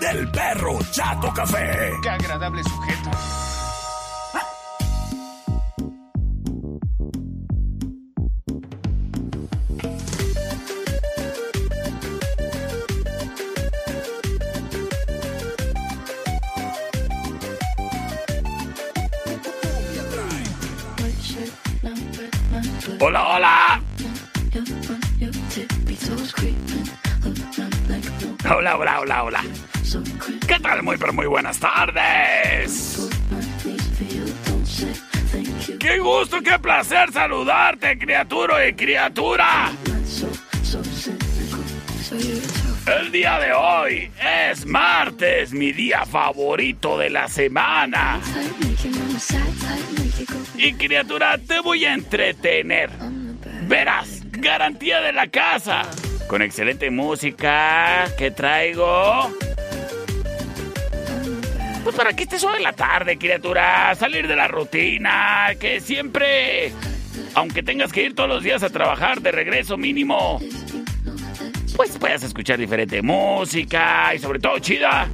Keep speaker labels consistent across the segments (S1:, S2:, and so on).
S1: del perro Chato Café.
S2: Qué agradable sujeto.
S1: Hola, hola. Hola, hola, hola, hola. ¿Qué tal? Muy, pero muy buenas tardes. Qué gusto, qué placer saludarte, criatura y criatura. El día de hoy es martes, mi día favorito de la semana. Y criatura, te voy a entretener. Verás, garantía de la casa. Con excelente música que traigo. Pues para que estés en la tarde, criatura. Salir de la rutina. Que siempre, aunque tengas que ir todos los días a trabajar de regreso mínimo, pues puedas escuchar diferente música y sobre todo chida.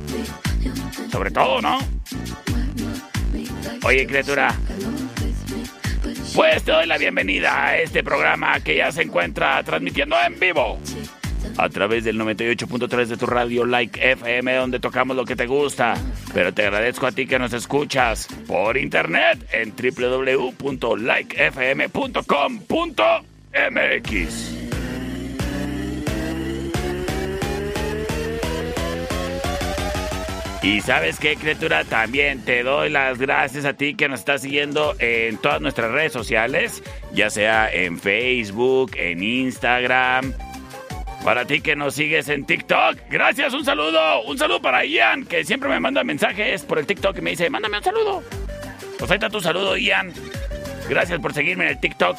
S1: Sobre todo, ¿no? Oye, criatura. Pues te doy la bienvenida a este programa que ya se encuentra transmitiendo en vivo a través del 98.3 de tu radio Like FM donde tocamos lo que te gusta. Pero te agradezco a ti que nos escuchas por internet en www.likefm.com.mx. Y sabes qué, criatura, también te doy las gracias a ti que nos estás siguiendo en todas nuestras redes sociales, ya sea en Facebook, en Instagram. Para ti que nos sigues en TikTok, gracias, un saludo, un saludo para Ian, que siempre me manda mensajes por el TikTok y me dice, mándame un saludo. Pues ahí está tu saludo, Ian. Gracias por seguirme en el TikTok.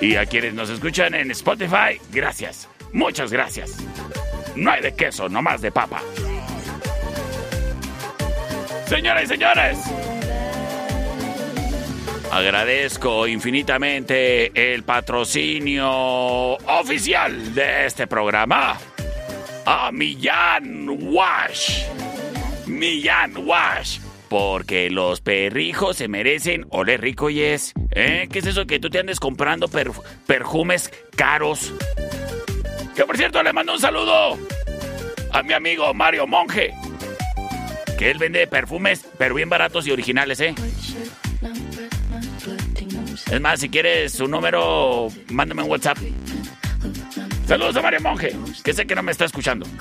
S1: Y a quienes nos escuchan en Spotify, gracias. Muchas gracias. No hay de queso, nomás de papa. Señoras y señores, agradezco infinitamente el patrocinio oficial de este programa a Millán Wash. Millán Wash. Porque los perrijos se merecen oler rico y es. ¿Eh? ¿Qué es eso que tú te andes comprando perfumes caros? Que por cierto le mando un saludo a mi amigo Mario Monje. Que él vende perfumes, pero bien baratos y originales, ¿eh? Es más, si quieres su número, mándame un WhatsApp. Saludos a Mario Monje, que sé que no me está escuchando.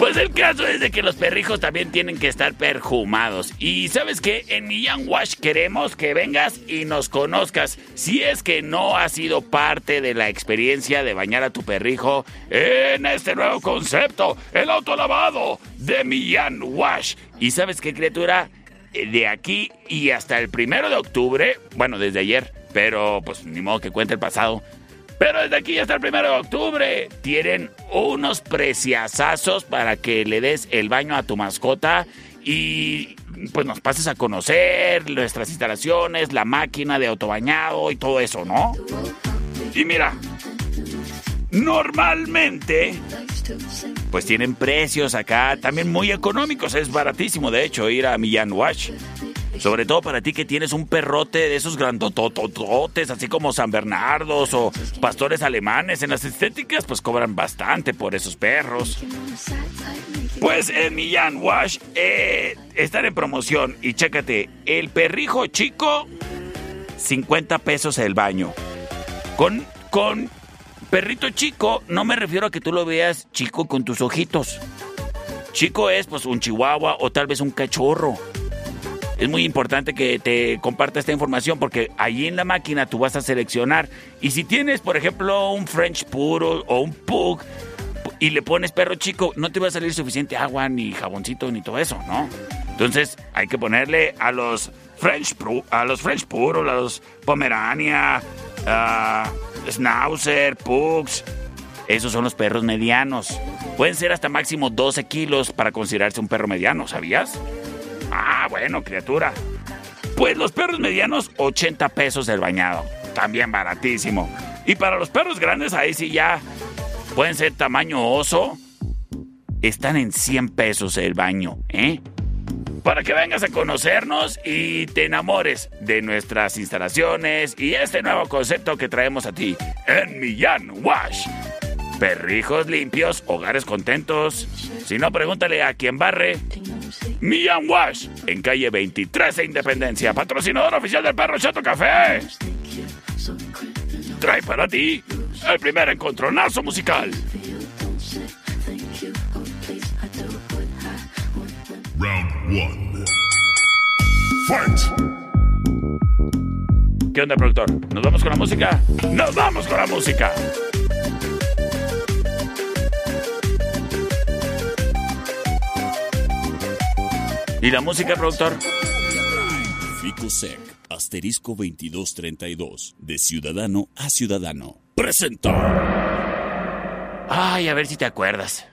S1: Pues el caso es de que los perrijos también tienen que estar perfumados. Y sabes qué, en Millán Wash queremos que vengas y nos conozcas. Si es que no ha sido parte de la experiencia de bañar a tu perrijo en este nuevo concepto, el autolavado de Millán Wash. Y sabes qué, criatura, de aquí y hasta el primero de octubre, bueno, desde ayer, pero pues ni modo que cuente el pasado. Pero desde aquí hasta el primero de octubre tienen unos preciazazos para que le des el baño a tu mascota y pues nos pases a conocer nuestras instalaciones, la máquina de autobañado y todo eso, ¿no? Y mira, normalmente pues tienen precios acá también muy económicos, es baratísimo de hecho ir a Millán Wash. Sobre todo para ti que tienes un perrote de esos grandotototes, así como San Bernardos o pastores alemanes. En las estéticas, pues cobran bastante por esos perros. Pues en Millán Wash eh, están en promoción. Y chécate, el perrijo chico, 50 pesos el baño. Con, con perrito chico, no me refiero a que tú lo veas chico con tus ojitos. Chico es pues un chihuahua o tal vez un cachorro. Es muy importante que te comparta esta información porque ahí en la máquina tú vas a seleccionar. Y si tienes, por ejemplo, un French Puro o un Pug y le pones perro chico, no te va a salir suficiente agua, ni jaboncito, ni todo eso, ¿no? Entonces hay que ponerle a los French, a los French Puro, a los Pomerania, Schnauzer, Pugs. Esos son los perros medianos. Pueden ser hasta máximo 12 kilos para considerarse un perro mediano, ¿sabías? Ah, bueno, criatura. Pues los perros medianos, 80 pesos el bañado. También baratísimo. Y para los perros grandes, ahí sí ya pueden ser tamaño oso. Están en 100 pesos el baño, ¿eh? Para que vengas a conocernos y te enamores de nuestras instalaciones y este nuevo concepto que traemos a ti en Millán Wash. Perrijos limpios, hogares contentos. Si no, pregúntale a quien barre. Millán Wash, en calle 23 de Independencia, patrocinador oficial del Perro Chato Café. Trae para ti el primer encontronazo musical.
S3: Round 1. Fight.
S1: ¿Qué onda, productor? ¿Nos vamos con la música? ¡Nos vamos con la música! ¿Y la música, productor?
S2: Ficosec, asterisco 2232, de ciudadano a ciudadano. Presenta.
S1: Ay, a ver si te acuerdas.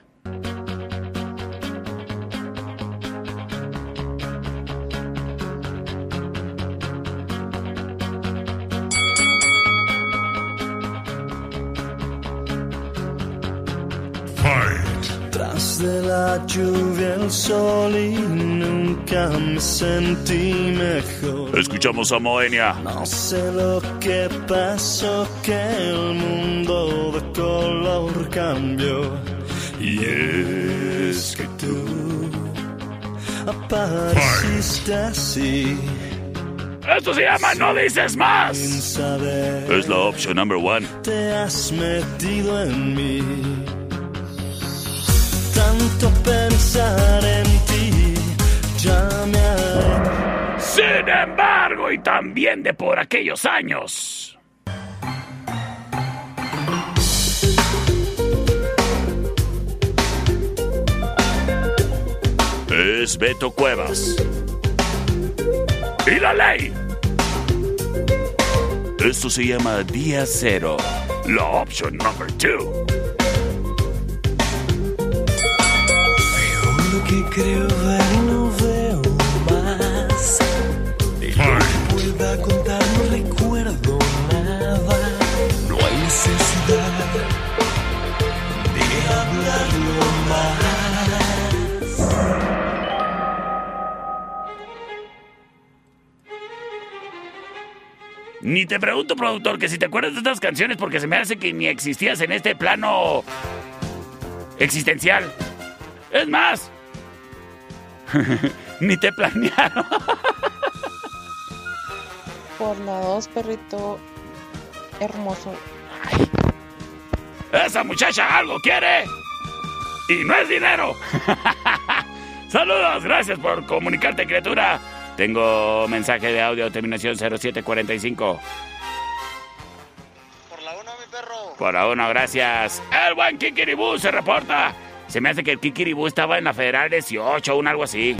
S4: De la lluvia el sol y nunca me sentí mejor.
S1: Escuchamos a Moenia.
S4: No sé lo que pasó, que el mundo de color cambió. Y es que tú apareciste así.
S1: Esto se llama No Dices
S4: Sin
S1: Más.
S4: saber,
S1: Es la opción number one.
S4: te has metido en mí. Tanto pensar en ti ya me ha
S1: Sin embargo, y también de por aquellos años. Es Beto Cuevas. Y la ley. Esto se llama Día Cero. La opción number two.
S4: Creo ver no veo más. De lo que pueda contar no recuerdo nada. No hay necesidad de hablarlo más.
S1: Ni te pregunto, productor, que si te acuerdas de estas canciones porque se me hace que ni existías en este plano existencial. Es más, ni te planearon.
S5: Por la dos, perrito hermoso.
S1: Esa muchacha algo quiere y no es dinero. Saludos, gracias por comunicarte, criatura. Tengo mensaje de audio, terminación 0745.
S6: Por la una, mi perro.
S1: Por a uno, gracias. El buen Kikiribú se reporta. Se me hace que el Kikiribú estaba en la Federal 18 o un algo así.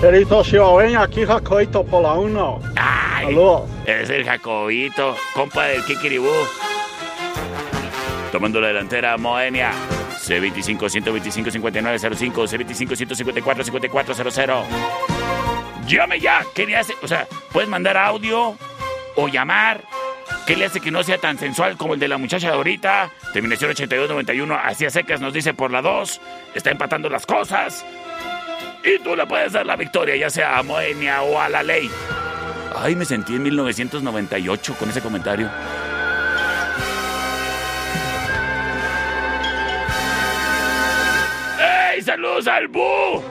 S7: Perito Chihuahua, aquí Jacoito por la 1.
S1: Ay,
S7: Saludos.
S1: es el Jacobito, compa del Kikiribú. Tomando la delantera, Moenia. C25 125 5905, C25 154 5400. Llame ya. ¿Qué le hace? O sea, puedes mandar audio o llamar. ¿Qué le hace que no sea tan sensual como el de la muchacha de ahorita? Terminación 8291, así a secas nos dice por la 2. Está empatando las cosas. y tú le puedes dar la victoria, ya sea a Moenia o a la ley. Ay, me sentí en 1998 con ese comentario. ¡Ey, saludos al Bu!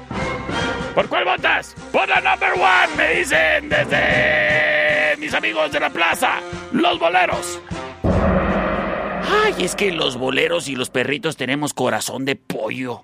S1: ¿Por cuál votas? Por la number one, me dicen desde mis amigos de la plaza, los boleros. Ay, es que los boleros y los perritos tenemos corazón de pollo.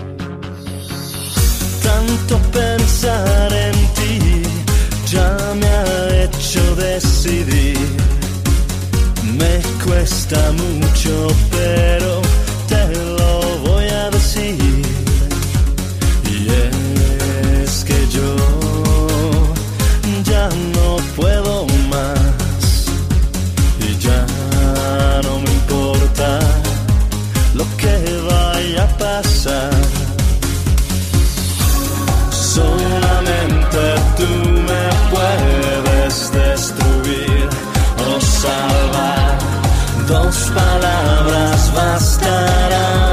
S4: tanto pensar en ti ya me ha hecho decidir. Me cuesta mucho, pero te lo voy a decir. Y es que yo Dos palabras bastarán.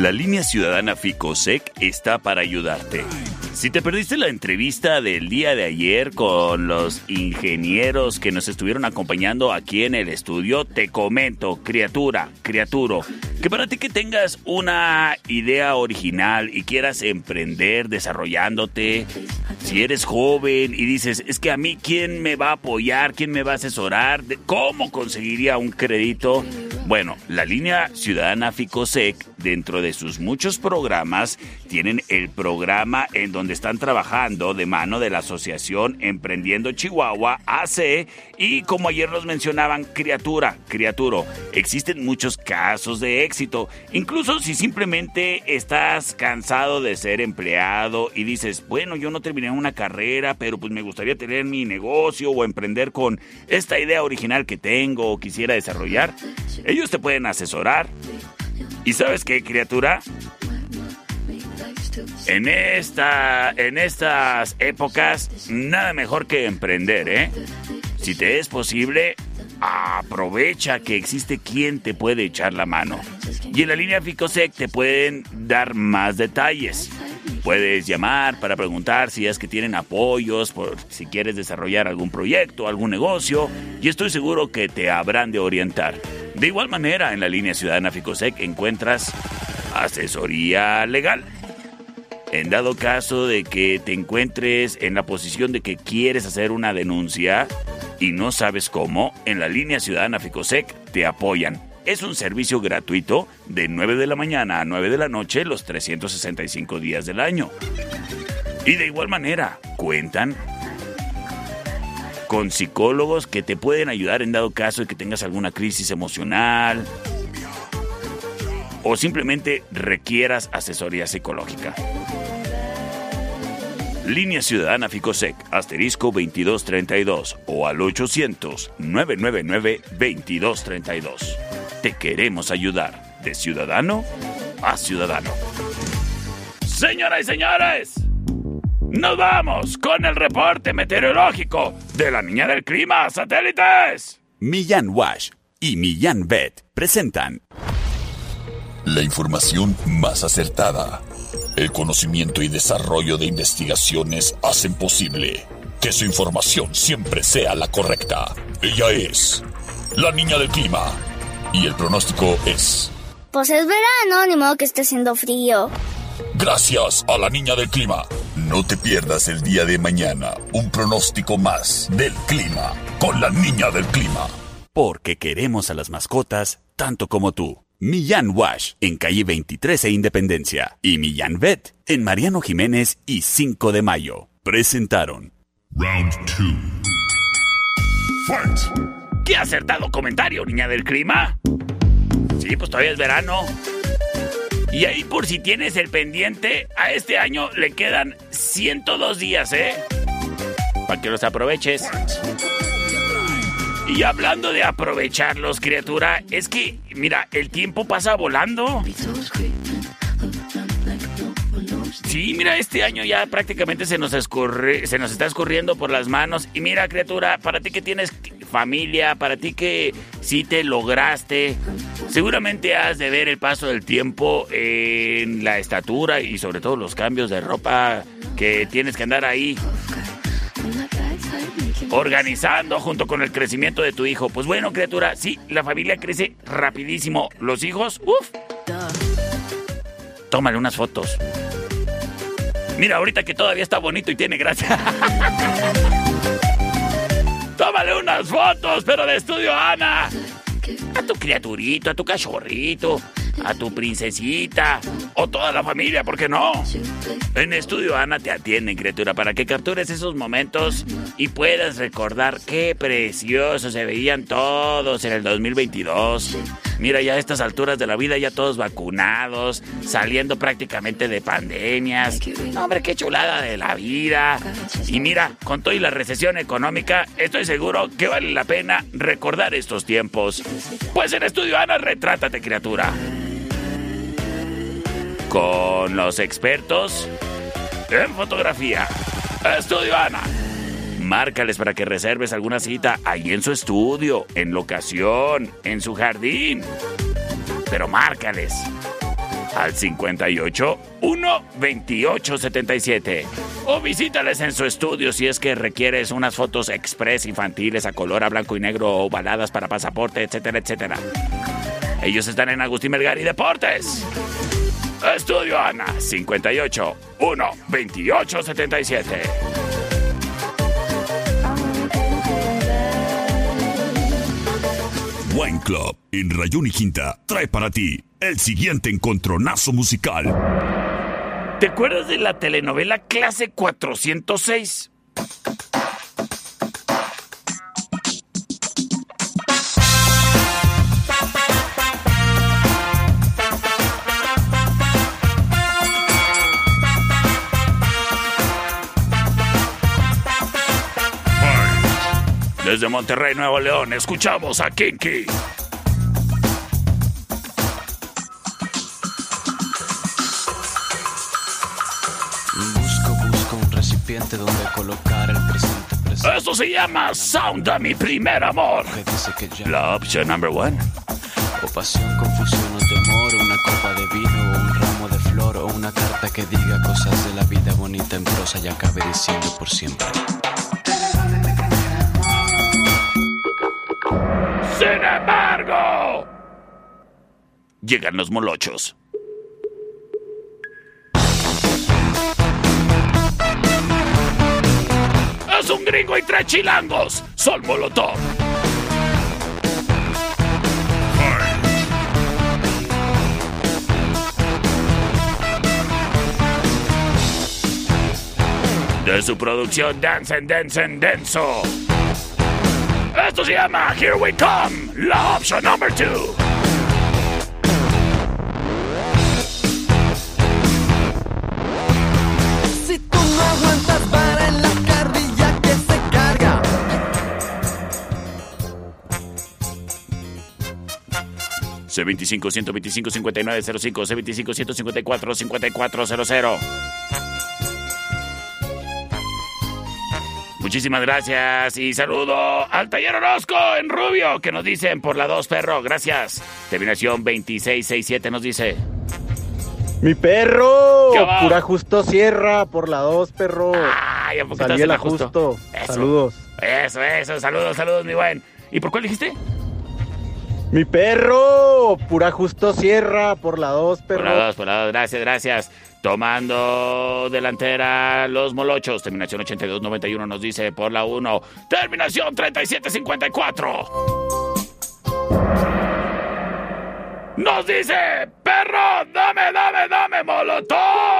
S4: La
S2: línea ciudadana FICOSEC está para ayudarte.
S1: Si te perdiste la entrevista del día de ayer con los ingenieros que nos estuvieron acompañando aquí en el estudio, te comento, criatura, criaturo, que para ti que tengas una idea original y quieras emprender desarrollándote, si eres joven y dices, es que a mí, ¿quién me va a apoyar? ¿Quién me va a asesorar? ¿Cómo conseguiría un crédito? Bueno, la línea Ciudadana Ficosec, dentro de sus muchos programas, tienen el programa en donde están trabajando de mano de la Asociación Emprendiendo Chihuahua, AC, y como ayer nos mencionaban, criatura, criaturo. Existen muchos casos de éxito, incluso si simplemente estás cansado de ser empleado y dices, bueno, yo no terminé una carrera, pero pues me gustaría tener mi negocio o emprender con esta idea original que tengo o quisiera desarrollar. Ellos te pueden asesorar. ¿Y sabes qué, criatura? En, esta, en estas épocas, nada mejor que emprender, ¿eh? Si te es posible, aprovecha que existe quien te puede echar la mano. Y en la línea Ficosec te pueden dar más detalles. Puedes llamar para preguntar si es que tienen apoyos, por si quieres desarrollar algún proyecto, algún negocio, y estoy seguro que te habrán de orientar. De igual manera, en la línea Ciudadana Ficosec encuentras asesoría legal. En dado caso de que te encuentres en la posición de que quieres hacer una denuncia y no sabes cómo, en la línea Ciudadana Ficosec te apoyan es un servicio gratuito de 9 de la mañana a 9 de la noche los 365 días del año. Y de igual manera, cuentan con psicólogos que te pueden ayudar en dado caso de que tengas alguna crisis emocional o simplemente requieras asesoría psicológica. Línea Ciudadana Ficosec, asterisco 2232 o al 800 999 2232. Te queremos ayudar de ciudadano a ciudadano. Señoras y señores, nos vamos con el reporte meteorológico de la Niña del Clima Satélites.
S2: Millán Wash y Millán Vet presentan la información más acertada. El conocimiento y desarrollo de investigaciones hacen posible que su información siempre sea la correcta. Ella es la Niña del Clima y el pronóstico es...
S8: Pues es verano, ni modo que esté haciendo frío.
S2: Gracias a la niña del clima. No te pierdas el día de mañana un pronóstico más del clima con la niña del clima. Porque queremos a las mascotas tanto como tú. Millán Wash en calle 23 e Independencia y Millán Vet en Mariano Jiménez y 5 de Mayo. Presentaron
S3: Round 2. Fight.
S1: ¡Qué acertado comentario, niña del clima! Sí, pues todavía es verano. Y ahí por si tienes el pendiente, a este año le quedan 102 días, ¿eh? Para que los aproveches. Y hablando de aprovecharlos, criatura, es que, mira, el tiempo pasa volando. Sí, mira, este año ya prácticamente se nos, escurre, se nos está escurriendo por las manos. Y mira, criatura, para ti que tienes familia, para ti que sí te lograste, seguramente has de ver el paso del tiempo en la estatura y sobre todo los cambios de ropa que tienes que andar ahí organizando junto con el crecimiento de tu hijo. Pues bueno, criatura, sí, la familia crece rapidísimo. Los hijos, uff. Tómale unas fotos. Mira, ahorita que todavía está bonito y tiene gracia. Tómale unas fotos, pero de estudio Ana. A tu criaturito, a tu cachorrito, a tu princesita o toda la familia, ¿por qué no? En Estudio Ana te atienden, criatura, para que captures esos momentos y puedas recordar qué preciosos se veían todos en el 2022. Mira, ya a estas alturas de la vida, ya todos vacunados, saliendo prácticamente de pandemias. hombre, qué chulada de la vida. Y mira, con toda la recesión económica, estoy seguro que vale la pena recordar estos tiempos. Pues en Estudio Ana, retrátate, criatura. Con los expertos en fotografía. Estudio Ana. Márcales para que reserves alguna cita ahí en su estudio, en locación, en su jardín. Pero márcales. al 58 1 28 77 o visítales en su estudio si es que requieres unas fotos express infantiles a color a blanco y negro o baladas para pasaporte, etcétera, etcétera. Ellos están en Agustín Melgar y Deportes. Estudio Ana 58 1 28 77.
S2: Wine Club en Rayón y Quinta trae para ti el siguiente encontronazo musical.
S1: ¿Te acuerdas de la telenovela Clase 406? Desde Monterrey, Nuevo León, escuchamos a Kinky.
S6: Busco, busco un recipiente donde colocar el presente presente.
S1: Eso se llama Sound a mi primer amor. La opción number one.
S6: o pasión, confusión o temor, una copa de vino o un ramo de flor o una carta que diga cosas de la vida bonita en prosa y acabe diciendo por siempre.
S1: Embargo, llegan los molochos. Es un gringo y tres chilangos. Son molotov. De su producción Dance and Dance and Denso. Esto se llama Here We Come, la opción number 2. C25-125-5905, C25-154-5400. Muchísimas gracias y saludo al taller Orozco en Rubio que nos dicen por la 2 perro, gracias. Terminación 2667 nos dice.
S7: Mi perro, pura justo sierra por la 2, perro.
S1: Ay, ¿a poco estás
S7: Salí
S1: en la justo?
S7: justo.
S1: Eso.
S7: Saludos.
S1: Eso, eso, saludos, saludos, mi buen. ¿Y por cuál dijiste?
S7: Mi perro, pura justo sierra por la 2,
S1: Por la
S7: perro.
S1: 2, por la 2, gracias, gracias. Tomando delantera los molochos. Terminación 8291 nos dice por la 1. Terminación 3754. Nos dice, perro, dame, dame, dame, molotov.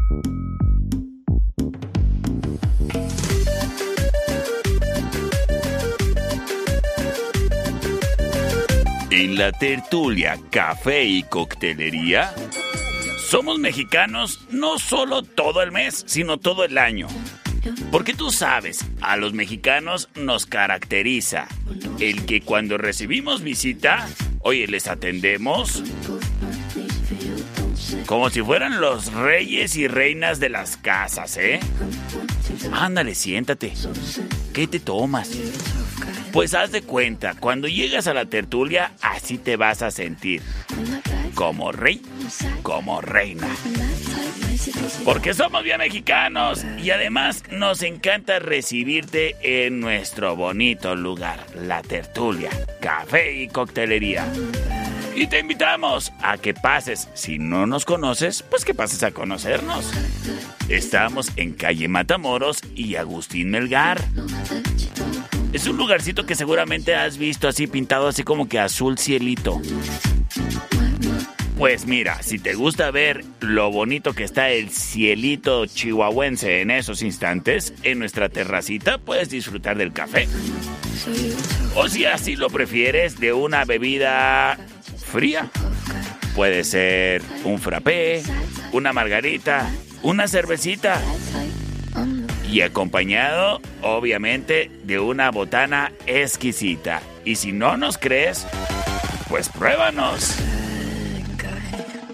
S1: En la tertulia, café y coctelería, somos mexicanos no solo todo el mes, sino todo el año. Porque tú sabes, a los mexicanos nos caracteriza el que cuando recibimos visita, oye, les atendemos como si fueran los reyes y reinas de las casas, ¿eh? Ándale, siéntate. ¿Qué te tomas? Pues haz de cuenta, cuando llegas a la tertulia, así te vas a sentir. Como rey, como reina. Porque somos bien mexicanos y además nos encanta recibirte en nuestro bonito lugar, la tertulia, café y coctelería. Y te invitamos a que pases, si no nos conoces, pues que pases a conocernos. Estamos en calle Matamoros y Agustín Melgar. Es un lugarcito que seguramente has visto así pintado así como que azul cielito. Pues mira, si te gusta ver lo bonito que está el cielito chihuahuense en esos instantes, en nuestra terracita puedes disfrutar del café. O si así lo prefieres, de una bebida fría. Puede ser un frappé, una margarita, una cervecita. Y acompañado, obviamente, de una botana exquisita. Y si no nos crees, pues pruébanos.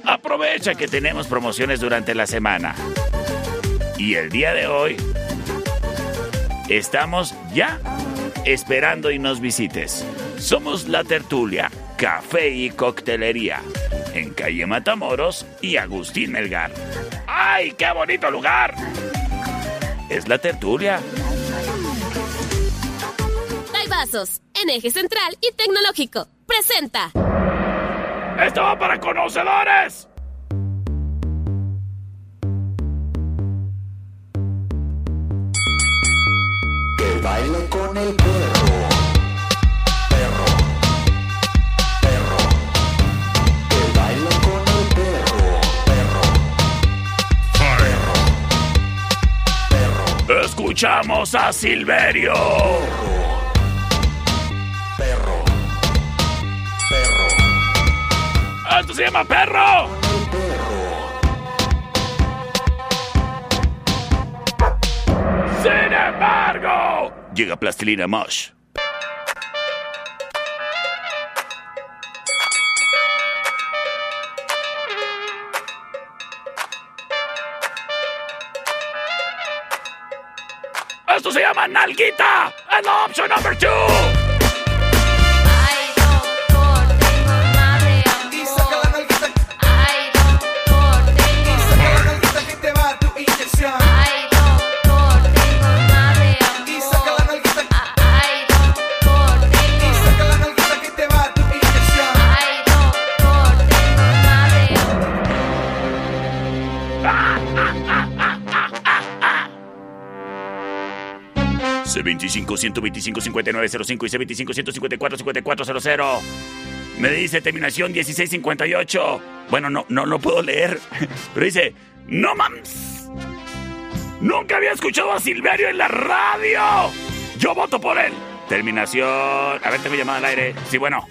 S1: Aprovecha que tenemos promociones durante la semana. Y el día de hoy estamos ya esperando y nos visites. Somos La Tertulia, Café y Coctelería, en calle Matamoros y Agustín Melgar. ¡Ay, qué bonito lugar! Es La Tertulia.
S9: Vasos, en eje central y tecnológico. Presenta.
S1: ¡Esto va para conocedores!
S3: Que baile con el perro.
S1: Escuchamos a Silverio.
S3: Perro. Perro.
S1: ¡Esto se llama perro! Sin embargo, llega Plastilina Mosh. Esto se llama Nalguita. And option number two. C25 125 5905 y C25 154 5400. Me dice terminación 1658. Bueno, no, no lo puedo leer. Pero dice, no mames. Nunca había escuchado a Silverio en la radio. Yo voto por él. Terminación. A ver, tengo llamada al aire. Sí, bueno.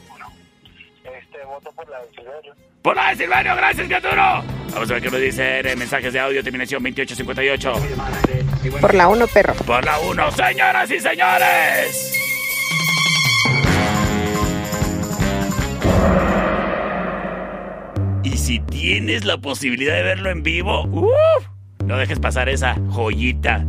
S10: Voto por la de Silverio.
S1: Por la de Silverio, gracias, Gaturo. Vamos a ver qué nos dicen en mensajes de audio, terminación 2858.
S5: Por la 1, perro.
S1: Por la 1, señoras y señores. Y si tienes la posibilidad de verlo en vivo, ¡uf! no dejes pasar esa joyita.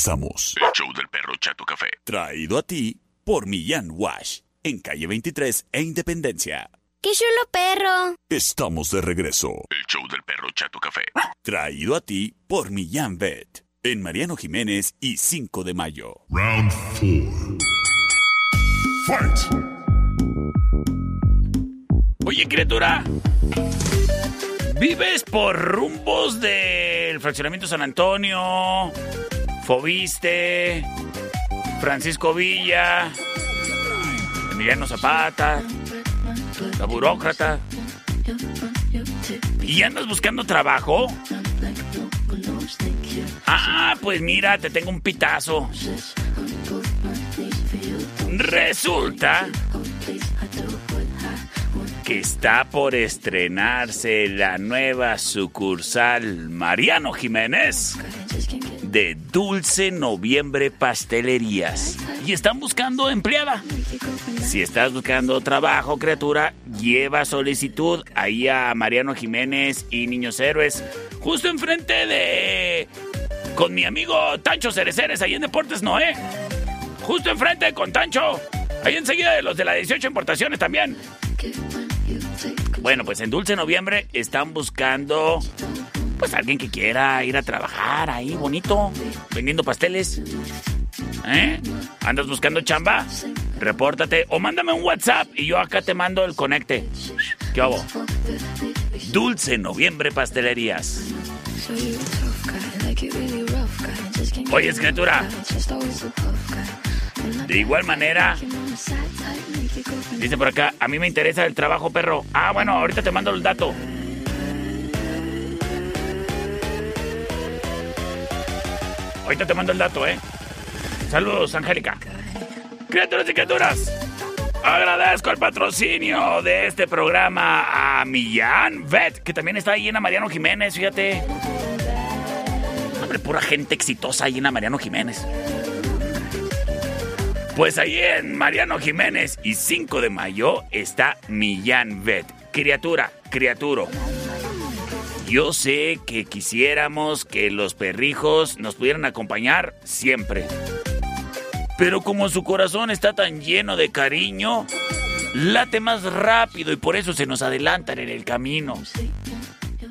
S2: Regresamos. El show del perro Chato Café. Traído a ti por Millán Wash. En calle 23 e Independencia.
S8: ¡Qué chulo perro!
S2: Estamos de regreso. El show del perro Chato Café. Traído a ti por Millán Vet. En Mariano Jiménez y 5 de mayo.
S3: Round 4. Fight.
S1: Oye, criatura. ¿Vives por rumbos del fraccionamiento San Antonio? Fobiste. Francisco Villa. Emiliano Zapata. La burócrata. ¿Y andas buscando trabajo? Ah, pues mira, te tengo un pitazo. Resulta que está por estrenarse la nueva sucursal Mariano Jiménez de Dulce Noviembre Pastelerías. Y están buscando empleada. Si estás buscando trabajo, criatura, lleva solicitud ahí a Mariano Jiménez y Niños Héroes, justo enfrente de... con mi amigo Tancho Cereceres, ahí en Deportes Noé. Justo enfrente con Tancho. Ahí enseguida de los de la 18 importaciones también. Bueno, pues en Dulce Noviembre están buscando pues alguien que quiera ir a trabajar ahí bonito, vendiendo pasteles. ¿Eh? ¿Andas buscando chamba? Repórtate o mándame un WhatsApp y yo acá te mando el conecte. ¿Qué hago? Dulce Noviembre Pastelerías. Oye, escritura. De igual manera, dice por acá, a mí me interesa el trabajo, perro. Ah, bueno, ahorita te mando el dato. Ahorita te mando el dato, ¿eh? Saludos, Angélica. Criaturas y criaturas, agradezco el patrocinio de este programa a Millán Vet, que también está ahí en Mariano Jiménez, fíjate. Hombre, pura gente exitosa ahí en Mariano Jiménez. Pues ahí en Mariano Jiménez y 5 de mayo está Millán Vet. Criatura, criaturo. Yo sé que quisiéramos que los perrijos nos pudieran acompañar siempre. Pero como su corazón está tan lleno de cariño, late más rápido y por eso se nos adelantan en el camino.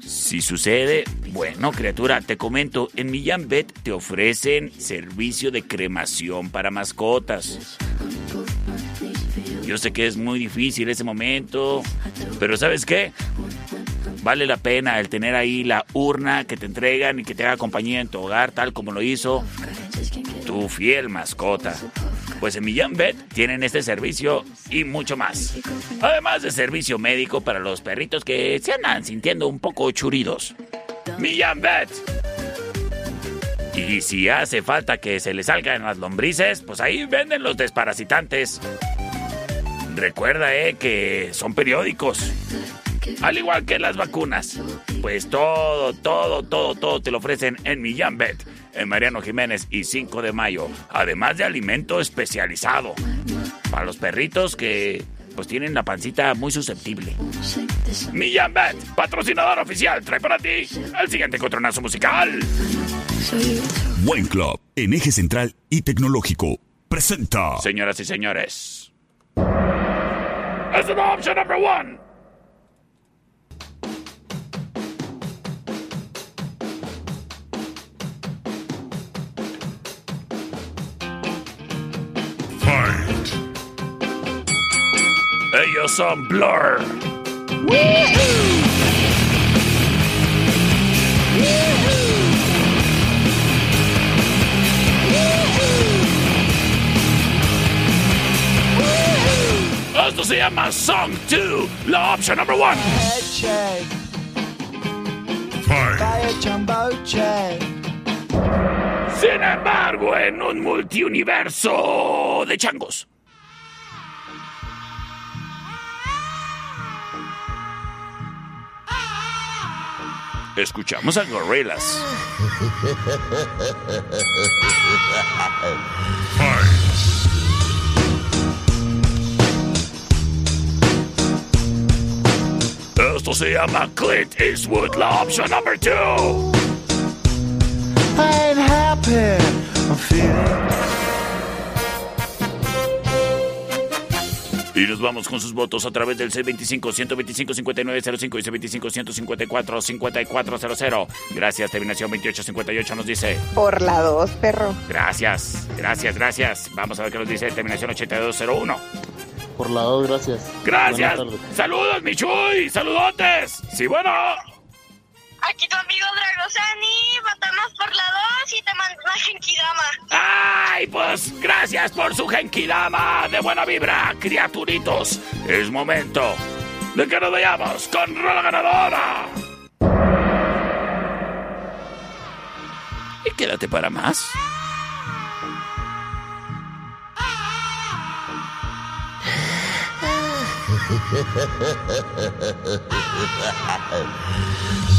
S1: Si sucede, bueno, criatura, te comento, en Millán Vet te ofrecen servicio de cremación para mascotas. Yo sé que es muy difícil ese momento, pero ¿sabes qué? Vale la pena el tener ahí la urna que te entregan y que te haga compañía en tu hogar, tal como lo hizo tu fiel mascota. Pues en Millán Vet tienen este servicio y mucho más. Además de servicio médico para los perritos que se andan sintiendo un poco churidos. Millán Vet. Y si hace falta que se les salgan las lombrices, pues ahí venden los desparasitantes. Recuerda, eh, que son periódicos. Al igual que las vacunas. Pues todo, todo, todo, todo te lo ofrecen en Millán Vet, en Mariano Jiménez y 5 de mayo. Además de alimento especializado. Para los perritos que pues tienen la pancita muy susceptible. Millán Bet, patrocinador oficial, trae para ti el siguiente encontronazo musical.
S2: Buen Club, en eje central y tecnológico, presenta.
S1: Señoras y señores. Es la opción number one. Son Blur. Esto se llama Song 2, la opción number one.
S11: Head check,
S3: Fight.
S11: buy a jumbo check.
S1: Sin embargo, en un multiuniverso de changos. Escuchamos a Gorillaz. Esto se llama Clint Eastwood, la opción number two.
S12: happy. I'm feeling.
S1: Y nos vamos con sus votos a través del C25-125-5905 y C25-154-5400. Gracias, terminación 2858 nos dice.
S5: Por la 2, perro.
S1: Gracias, gracias, gracias. Vamos a ver qué nos dice terminación 8201.
S13: Por la 2, gracias.
S1: Gracias. Saludos, Michuy. Saludotes. Sí, bueno.
S14: Aquí tu amigo Dragosani, votamos por la 2 y te mando una genkidama.
S1: ¡Ay, pues gracias por su genkidama de buena vibra, criaturitos! Es momento de que nos vayamos con Rola Ganadora. Y quédate para más.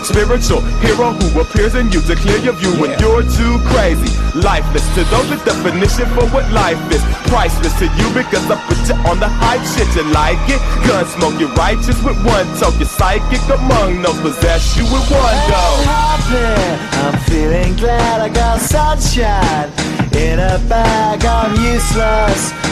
S15: spiritual hero who appears in you to clear your view when you're too crazy. Lifeless to those the definition for what life is. Priceless to you because I put you on the hype shit. You like it? Gun smoke, you're righteous with one toke. You're psychic among no possess you with one go.
S12: I'm feeling glad I got sunshine in a bag. I'm useless,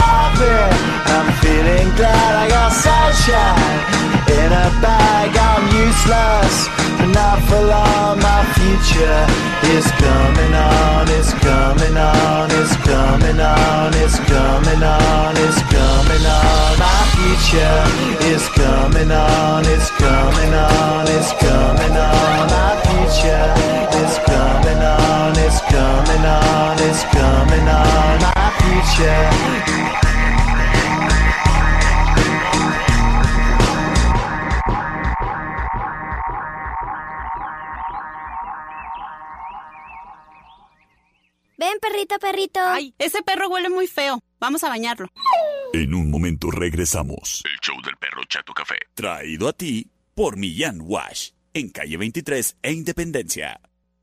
S12: I'm feeling glad I got sunshine in a bag. I'm useless, but not for long. My future is coming on. It's coming on. It's coming on. It's coming on. It's coming on. My future is coming on. It's coming on. It's coming on. My future is coming on. It's coming on. It's coming on. My future.
S8: Ven, perrito, perrito.
S16: Ay, ese perro huele muy feo. Vamos a bañarlo.
S2: En un momento regresamos.
S1: El show del perro Chato Café. Traído a ti por Millán Wash. En calle 23 e Independencia.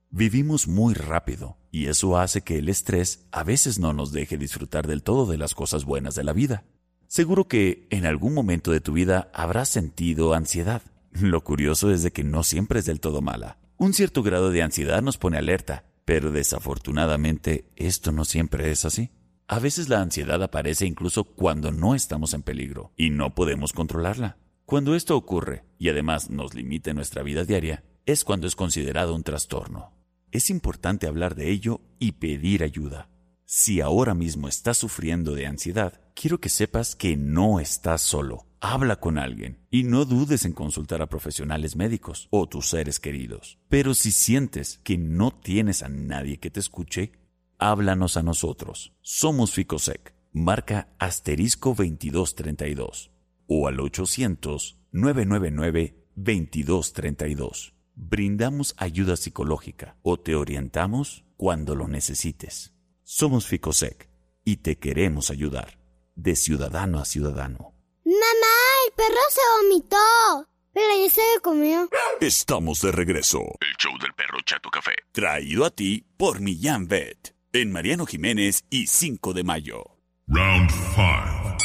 S17: Vivimos muy rápido y eso hace que el estrés a veces no nos deje disfrutar del todo de las cosas buenas de la vida. Seguro que en algún momento de tu vida habrás sentido ansiedad. Lo curioso es de que no siempre es del todo mala. Un cierto grado de ansiedad nos pone alerta,
S18: Pero desafortunadamente esto no siempre es así. A veces la ansiedad aparece incluso cuando no estamos en peligro y no podemos controlarla. Cuando esto ocurre y además nos limita en nuestra vida diaria, es cuando es considerado un trastorno. Es importante hablar de ello y pedir ayuda. Si ahora mismo estás sufriendo de ansiedad, quiero que sepas que no estás solo. Habla con alguien y no dudes en consultar a profesionales médicos o tus seres queridos. Pero si sientes que no tienes a nadie que te escuche, háblanos a nosotros. Somos Ficosec. Marca asterisco 2232 o al 800-999-2232. Brindamos ayuda psicológica o te orientamos cuando lo necesites. Somos Ficosec y te queremos ayudar, de ciudadano a ciudadano.
S8: Mamá, el perro se vomitó. Pero ya se comió.
S2: Estamos de regreso.
S1: El show del perro Chato Café.
S2: Traído a ti por Millán Vet. En Mariano Jiménez y 5 de mayo.
S3: Round 5.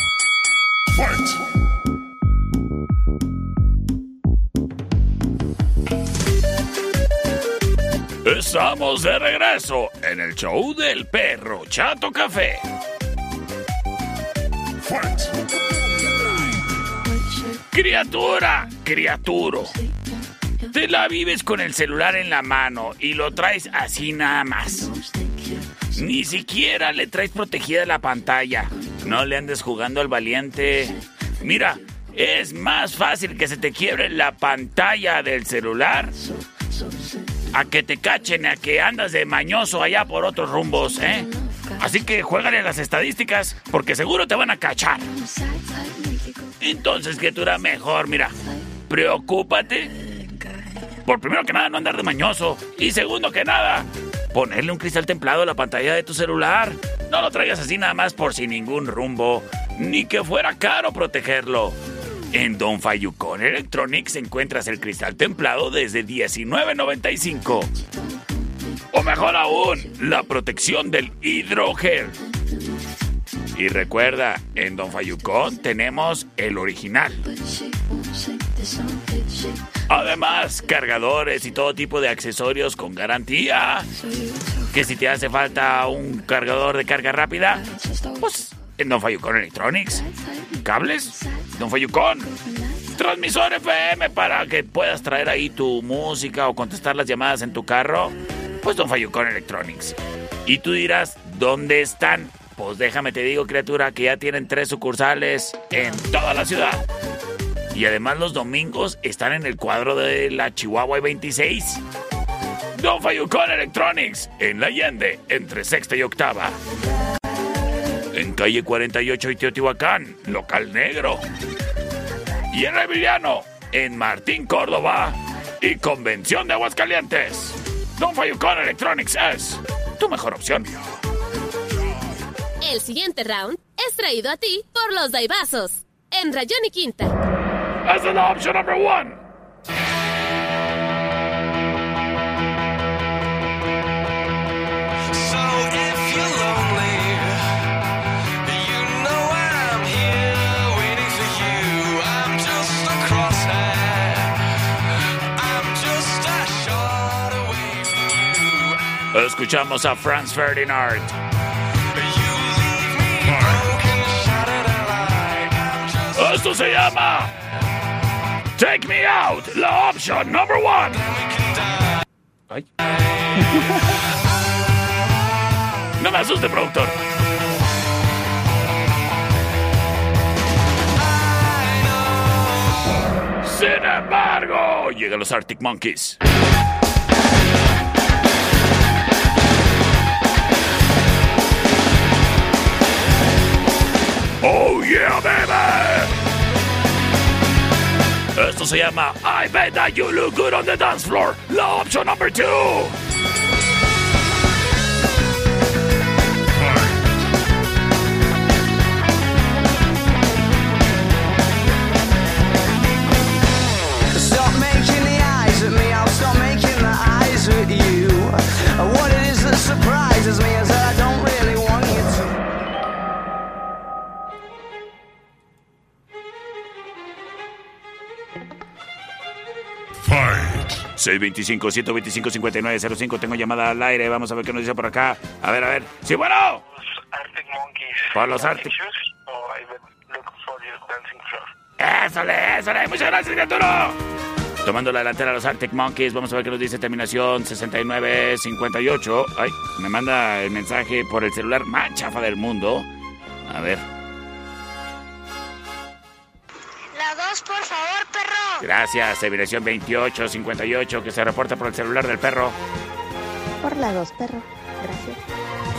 S3: Fight.
S1: Estamos de regreso en el show del perro Chato Café.
S3: Fight.
S1: Criatura, criaturo. Te la vives con el celular en la mano y lo traes así nada más. Ni siquiera le traes protegida la pantalla. No le andes jugando al valiente. Mira, es más fácil que se te quiebre la pantalla del celular a que te cachen, a que andas de mañoso allá por otros rumbos, ¿eh? Así que juégale las estadísticas porque seguro te van a cachar. Entonces, criatura, mejor, mira, preocúpate por primero que nada no andar de mañoso y segundo que nada, ponerle un cristal templado a la pantalla de tu celular. No lo traigas así nada más por sin ningún rumbo, ni que fuera caro protegerlo. En Don Fayucon Electronics encuentras el cristal templado desde $19.95. O mejor aún, la protección del hidrogel. Y recuerda, en Don Fayucon tenemos el original. Además, cargadores y todo tipo de accesorios con garantía. Que si te hace falta un cargador de carga rápida, pues en Don Fayucon Electronics. Cables, Don Fayucon. Transmisor FM para que puedas traer ahí tu música o contestar las llamadas en tu carro. Pues Don Fayucon Electronics. Y tú dirás, ¿dónde están? Pues déjame te digo, criatura, que ya tienen tres sucursales en toda la ciudad. Y además los domingos están en el cuadro de la Chihuahua 26. Don Fayucon Electronics, en La Allende, entre sexta y octava. En calle 48 y Teotihuacán, local negro. Y en Emiliano, en Martín Córdoba y Convención de Aguascalientes. Don Fayucon Electronics es tu mejor opción.
S9: El siguiente round es traído a ti por los Daibazos, en Rayón y Quinta.
S1: As an option number one.
S11: So if you're lonely,
S1: Esto se llama Take Me Out, la opción number one. Ay. No me asuste, productor. Sin embargo, llegan los Arctic Monkeys. Oh yeah, baby. Esto se llama I bet that you look good on the dance floor. La opción number two.
S11: Stop making the eyes at me, I'll stop making the eyes at you. What it is that surprises me
S1: 625-125-5905. Tengo llamada al aire. Vamos a ver qué nos dice por acá. A ver, a ver. ¡Sí, bueno!
S10: Arctic Monkeys.
S1: Por los Arctic.
S10: Floor.
S1: ¡Ésale, ésale! ¡Muchas gracias, criatura! Tomando la delantera a los Arctic Monkeys, vamos a ver qué nos dice terminación 6958. Ay, me manda el mensaje por el celular más chafa del mundo. A ver.
S8: La 2, por favor, perro.
S1: Gracias, terminación 2858 que se reporta por el celular del perro.
S5: Por la 2, perro. Gracias.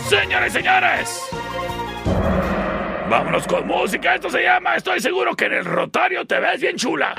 S1: Señores y señores. Vámonos con música. Esto se llama Estoy seguro que en el rotario te ves bien chula.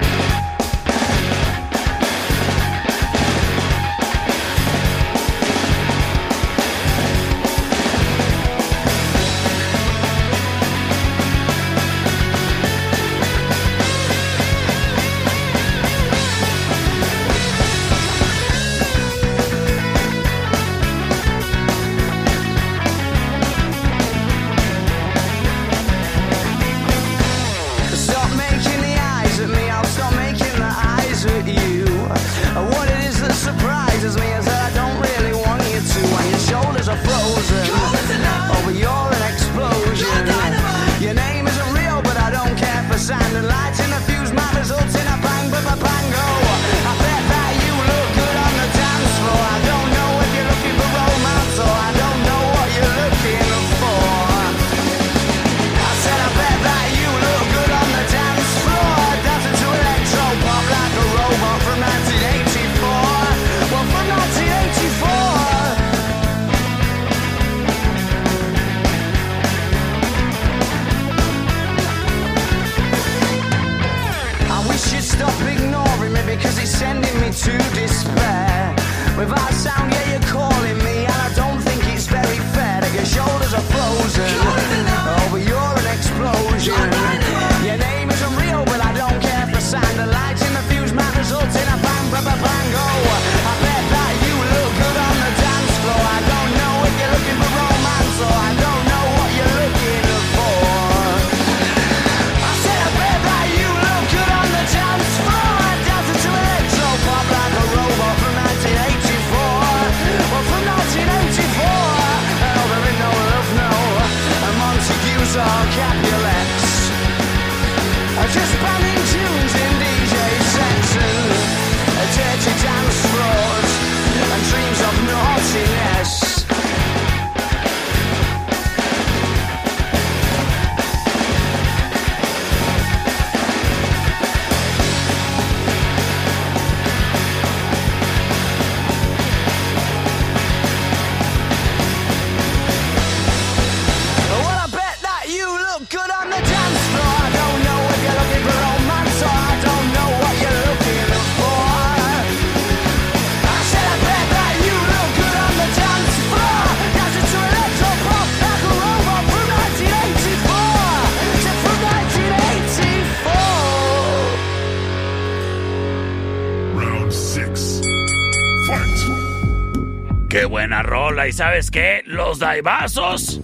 S1: Buena rola! ¿Y sabes qué? Los daibazos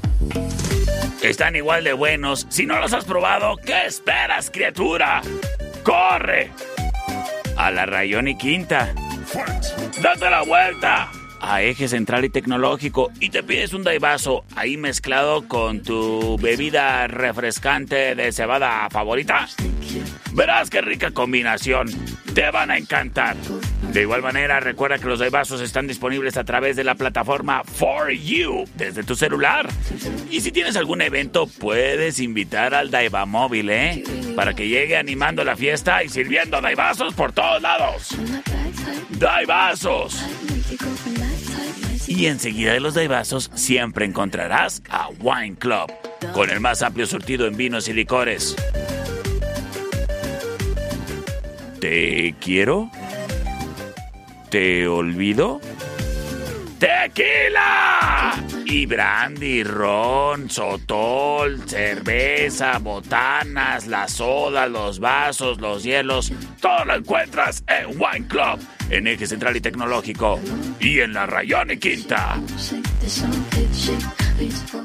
S1: están igual de buenos. Si no los has probado, ¿qué esperas, criatura? ¡Corre! A la Rayón y Quinta. ¡Date la vuelta! A Eje Central y Tecnológico y te pides un daibazo ahí mezclado con tu bebida refrescante de cebada favorita. Verás qué rica combinación. Te van a encantar. De igual manera, recuerda que los daibazos están disponibles a través de la plataforma For You desde tu celular. Y si tienes algún evento, puedes invitar al Daiva Móvil, ¿eh? Para que llegue animando la fiesta y sirviendo daibazos por todos lados. ¡Daibazos! Y enseguida de los daibazos siempre encontrarás a Wine Club, con el más amplio surtido en vinos y licores. ¿Te quiero? ¿Te olvido? ¡Tequila! Y brandy, ron, sotol, cerveza, botanas, la soda, los vasos, los hielos. Todo lo encuentras en Wine Club, en Eje Central y Tecnológico. Y en la Rayón y Quinta.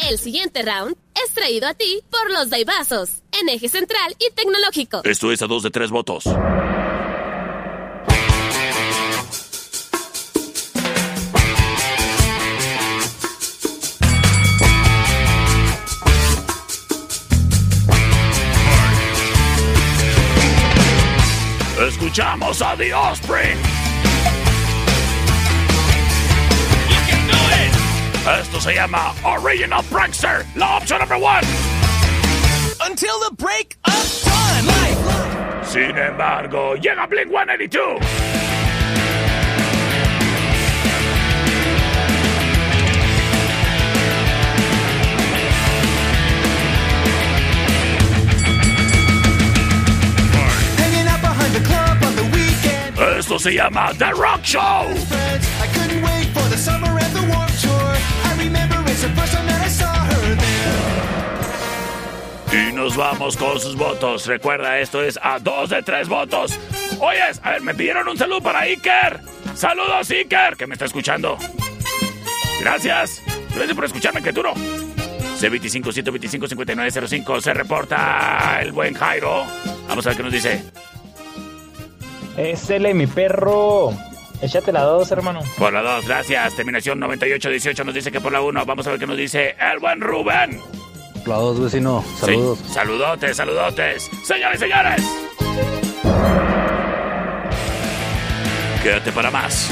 S9: El siguiente round es traído a ti por los Daibazos, en eje central y tecnológico.
S1: Esto es a dos de tres votos. Escuchamos a The Offspring. You can do it. Esto se llama Original Prankster, la opción number one.
S11: Until the break of dawn.
S1: Sin embargo, llega Blink 182. Esto se llama The Rock Show. Y nos vamos con sus votos. Recuerda, esto es a dos de tres votos. Oyes, a ver, me pidieron un saludo para Iker. Saludos, Iker, que me está escuchando. Gracias. Gracias por escucharme, que duro. C25 125 5905 se reporta el buen Jairo. Vamos a ver qué nos dice.
S19: Es L, mi perro. Échate la dos, hermano.
S1: Por la 2, gracias. Terminación 9818 nos dice que por la 1. Vamos a ver qué nos dice el buen Rubén.
S20: La dos, vecino. Saludos.
S1: Sí, saludotes, saludotes. Señores, señores. Quédate para más.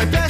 S11: My best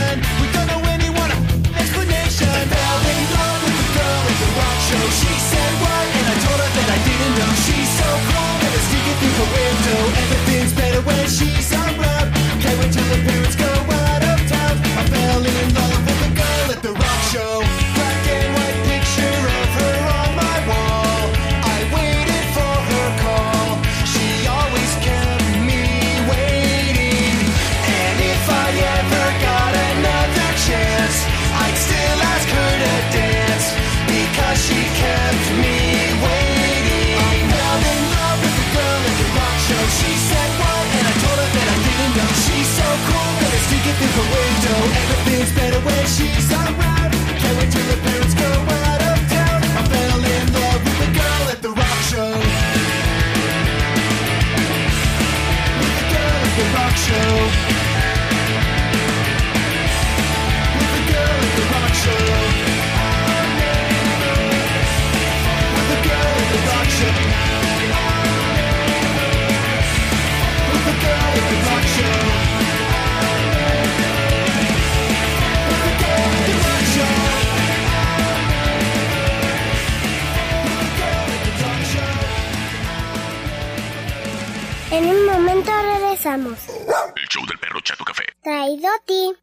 S11: she's a rub. Came into the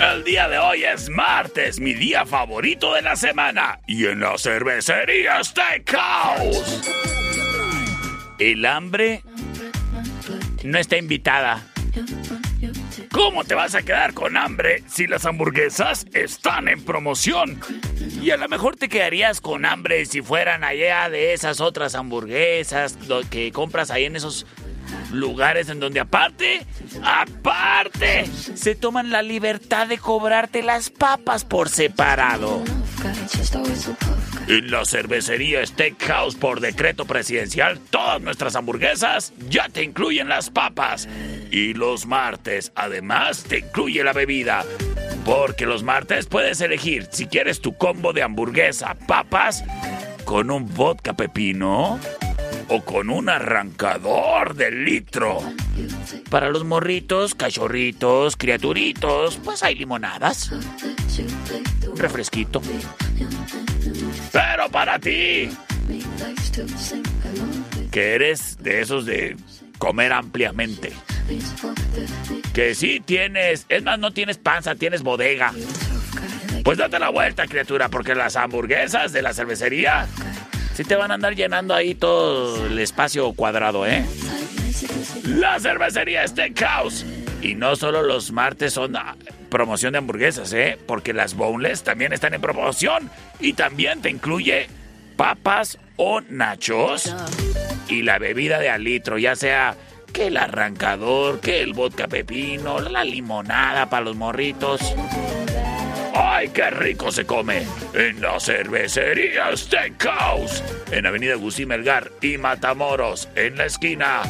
S1: El día de hoy es martes, mi día favorito de la semana. Y en la cervecería Steakhouse. El hambre no está invitada. ¿Cómo te vas a quedar con hambre si las hamburguesas están en promoción? Y a lo mejor te quedarías con hambre si fueran allá de esas otras hamburguesas que compras ahí en esos lugares en donde aparte, aparte, se toman la libertad de cobrarte las papas por separado. En la cervecería Steakhouse por decreto presidencial, todas nuestras hamburguesas ya te incluyen las papas. Y los martes, además, te incluye la bebida. Porque los martes puedes elegir si quieres tu combo de hamburguesa, papas, con un vodka pepino o con un arrancador de litro. Para los morritos, cachorritos, criaturitos, pues hay limonadas. Refresquito. Pero para ti, que eres de esos de comer ampliamente. Que sí tienes, es más, no tienes panza, tienes bodega. Pues date la vuelta, criatura, porque las hamburguesas de la cervecería sí te van a andar llenando ahí todo el espacio cuadrado, ¿eh? La cervecería Steakhouse. Y no solo los martes son ah, promoción de hamburguesas, ¿eh? Porque las boneless también están en promoción. Y también te incluye papas o nachos. Y la bebida de al litro, ya sea que el arrancador, que el vodka pepino, la limonada para los morritos. ¡Ay, qué rico se come! En la cervecería Steakhouse, en Avenida Gusí Melgar y Matamoros, en la esquina.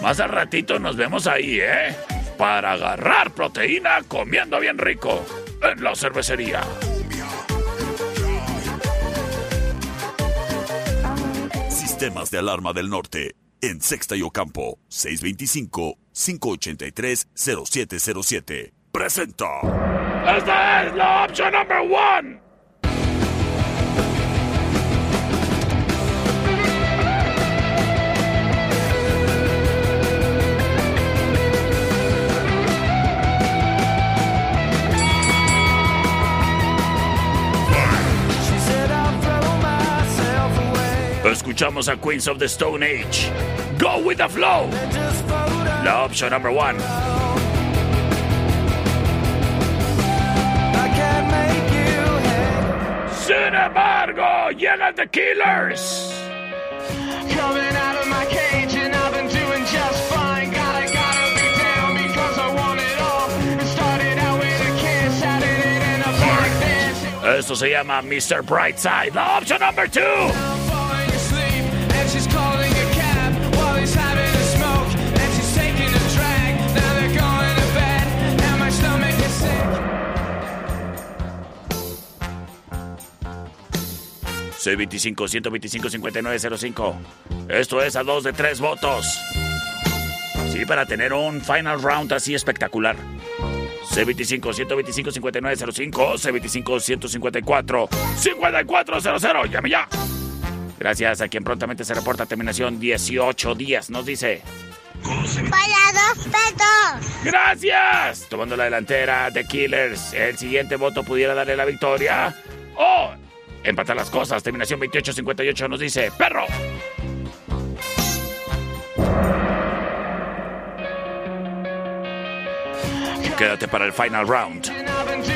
S1: Más al ratito nos vemos ahí, ¿eh? Para agarrar proteína comiendo bien rico en la cervecería.
S2: Sistemas de alarma del norte. En Sexta y Ocampo, 625-583-0707. Presenta.
S1: Esta es la opción number one. Escuchamos a Queens of the Stone Age. Go with the flow. La opción number one. Sin embargo, llegan The Killers.
S11: Coming out of my cage and I've been doing just fine. Gotta, gotta be down because I want it all. It started out with a kiss, added it in a black dance.
S1: Esto se llama Mr. Brightside. La opción number two. C25 125 5905. Esto es a dos de tres votos. Sí, para tener un final round así espectacular. C25 125 5905. C25 154 5400. Llame ya. Gracias a quien prontamente se reporta terminación 18 días. Nos dice.
S8: Para dos pesos.
S1: Gracias. Tomando la delantera de Killers. El siguiente voto pudiera darle la victoria. O empatar las cosas. Terminación 28-58 nos dice. Perro. Quédate para el final round.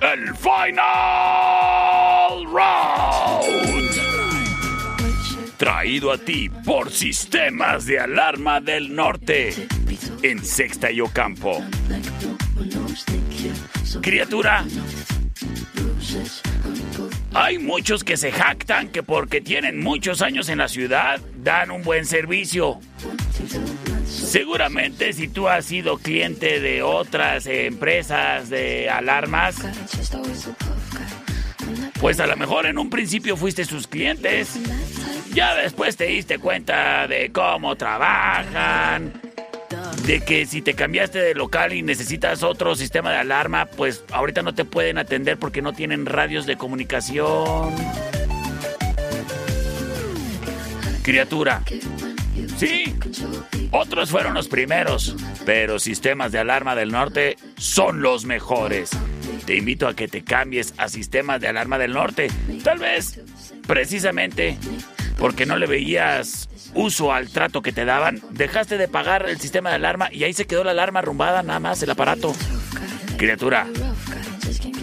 S1: El Final Round. Traído a ti por Sistemas de Alarma del Norte. En Sexta y Ocampo. Criatura. Hay muchos que se jactan que porque tienen muchos años en la ciudad dan un buen servicio. Seguramente si tú has sido cliente de otras empresas de alarmas, pues a lo mejor en un principio fuiste sus clientes. Ya después te diste cuenta de cómo trabajan, de que si te cambiaste de local y necesitas otro sistema de alarma, pues ahorita no te pueden atender porque no tienen radios de comunicación. Criatura. Sí, otros fueron los primeros, pero sistemas de alarma del norte son los mejores. Te invito a que te cambies a sistemas de alarma del norte. Tal vez, precisamente, porque no le veías uso al trato que te daban, dejaste de pagar el sistema de alarma y ahí se quedó la alarma arrumbada, nada más el aparato. Criatura,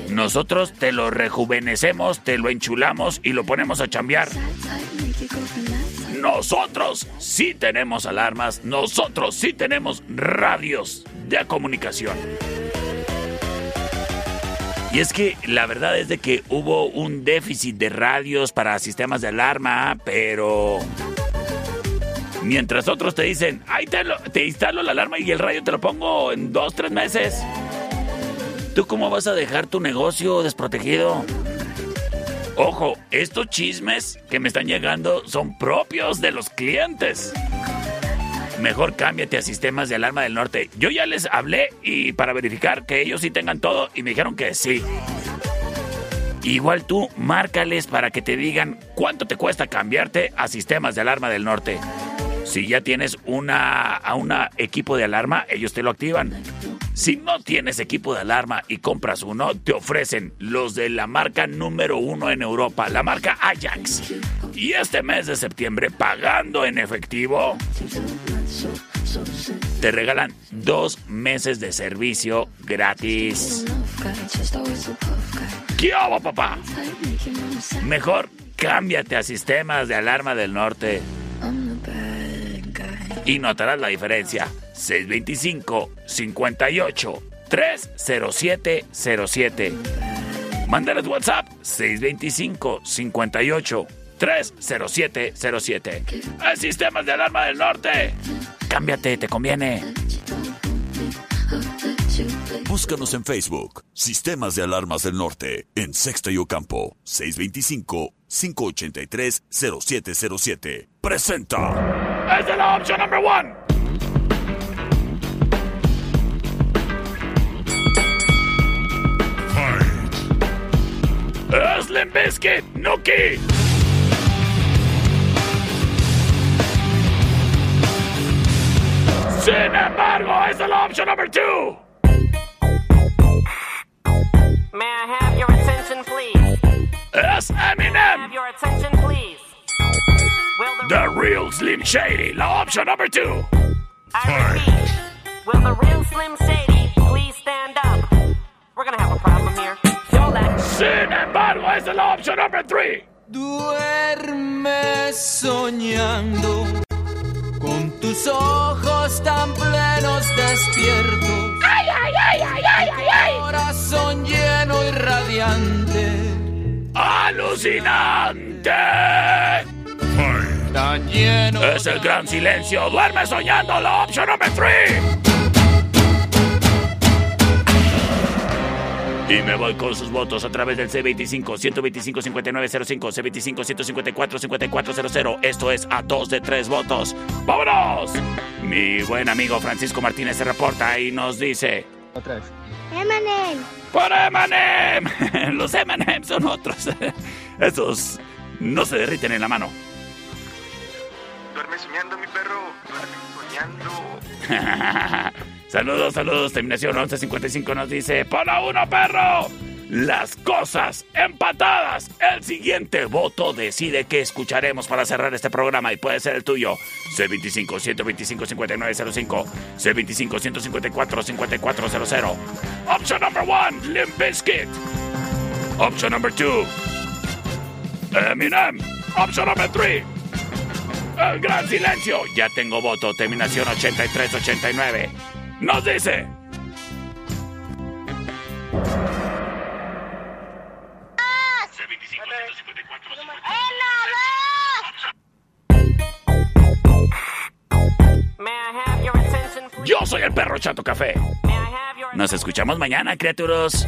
S1: nosotros te lo rejuvenecemos, te lo enchulamos y lo ponemos a chambear. Nosotros sí tenemos alarmas, nosotros sí tenemos radios de comunicación. Y es que la verdad es de que hubo un déficit de radios para sistemas de alarma, pero mientras otros te dicen, ay, te, lo- te instalo la alarma y el radio te lo pongo en dos, tres meses. ¿Tú cómo vas a dejar tu negocio desprotegido? Ojo, estos chismes que me están llegando son propios de los clientes. Mejor cámbiate a sistemas de alarma del norte. Yo ya les hablé y para verificar que ellos sí tengan todo y me dijeron que sí. Igual tú, márcales para que te digan cuánto te cuesta cambiarte a sistemas de alarma del norte. Si ya tienes una, a una equipo de alarma, ellos te lo activan. Si no tienes equipo de alarma y compras uno, te ofrecen los de la marca número uno en Europa, la marca Ajax. Y este mes de septiembre, pagando en efectivo, te regalan dos meses de servicio gratis. ¿Qué hago, papá? Mejor cámbiate a sistemas de alarma del norte. Y notarás la diferencia. 625 58 30707. Mándales WhatsApp 625 58 30707. A sistemas de alarma del norte. Cámbiate, te conviene.
S2: Búscanos en Facebook. Sistemas de Alarmas del Norte. En Sexta y Ocampo. 625-583-0707. Presenta.
S1: Es de la opción number one. Es Limp Bizkit, Nuki. Sin embargo, es de la opción number two.
S21: May I have your attention, please?
S1: Es Eminem.
S21: Have your attention, please? The,
S1: real Slim Shady, la opción number two.
S21: I repeat, will the real Slim Shady please stand up? We're gonna have a problem here.
S1: Sin embargo, es la opción number three.
S22: Duerme soñando con tus ojos tan plenos despiertos.
S8: ¡Ay, ay, ay, ay, ay, ay, ay!
S22: Corazón lleno y radiante.
S1: ¡Alucinante!
S22: Tan lleno.
S1: Es el gran silencio. Duerme soñando la opción number three. Y me voy con sus votos a través del C25-125-5905, C25-154-5400. Esto es a dos de tres votos. ¡Vámonos! Mi buen amigo Francisco Martínez se reporta y nos dice...
S20: Otra vez.
S8: Emanem.
S1: ¡Por Emanem! Los Emanem son otros. Esos no se derriten en la mano.
S10: Duerme mi perro.
S1: Saludos, saludos. Terminación 1155 nos dice: ¡Pola uno, perro! Las cosas empatadas. El siguiente voto decide qué escucharemos para cerrar este programa y puede ser el tuyo. C25 125 5905 C25 154 5400 Option number one, Limp Bizkit. Option number two, Eminem. Option number three, El Gran Silencio. Ya tengo voto. Terminación 8389. Nos dice. Yo soy el perro Chato Café. Nos escuchamos mañana, criaturas.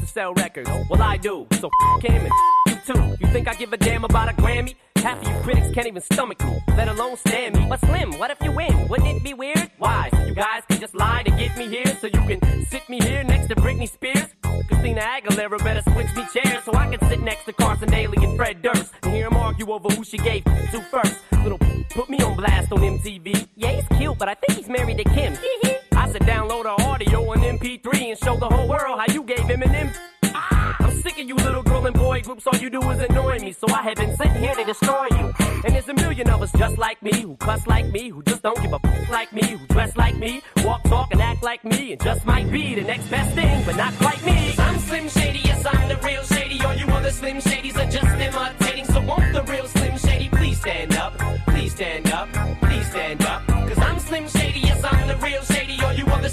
S23: to sell records. Well, I do. So f him and you too. You think I give a damn about a Grammy? Half of you critics can't even stomach me, let alone stand me. But Slim, what if you win? Wouldn't it be weird? Why? You guys can just lie to get me here, so you can sit me here next to Britney Spears. Christina Aguilera better switch me chairs so I can sit next to Carson Daly and Fred Durst and hear them argue over who she gave to first. Little put me on blast on MTV. Yeah, he's cute, but I think he's married to Kim. Said download our audio on MP3 and show the whole world how you gave him an M. I'm sick of you little girl and boy groups, all you do is annoy me. So I have been sitting here to destroy you. And there's a million of us just like me, who cuss like me, who just don't give a f- like me, who dress like me, walk, talk, and act like me, and just might be the next best thing, but not quite me.
S21: I'm Slim Shady, yes, I'm the real Shady. All you other Slim Shadys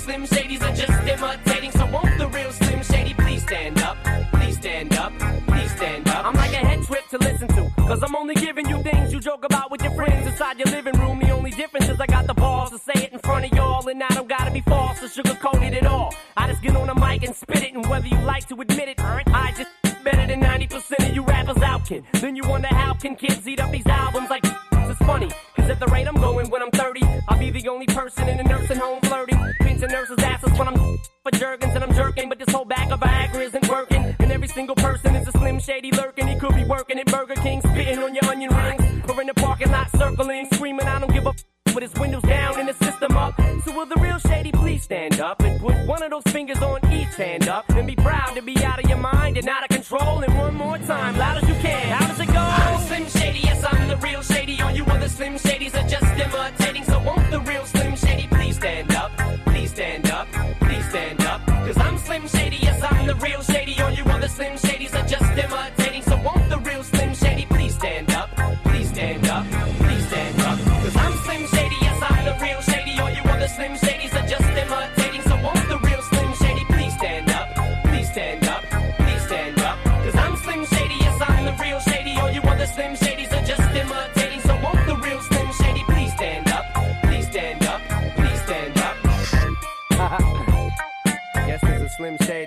S21: Slim Shadys are just imitating. So won't the real Slim Shady please stand up? Please stand up, please stand up.
S23: I'm like a head trip to listen to. Cause I'm only giving you things you joke about with your friends inside your living room. The only difference is I got the balls to say it in front of y'all. And I don't gotta be false or sugarcoated at all. I just get on the mic and spit it. And whether you like to admit it, I just better than 90% of you rappers out, kid. Then you wonder how can kids eat up these albums like this? it's funny. Cause at the rate I'm going when I'm 30, I'll be the only person in a nursing home Jerking. But this whole bag of Viagra isn't working. And every single person is a slim shady lurking. He could be working at Burger King, spitting on your onion rings. Or in the parking lot circling, screaming, I don't give a f- with his windows down and the system up. So will the real shady please stand up and put one of those fingers on each hand up and be proud to be out of your mind and out of control. And one more time, loud as you can. How does it go?
S21: I'm Slim Shady, yes, I'm the real Shady. All you other Slim Shadys are just imitating. Slim Shady.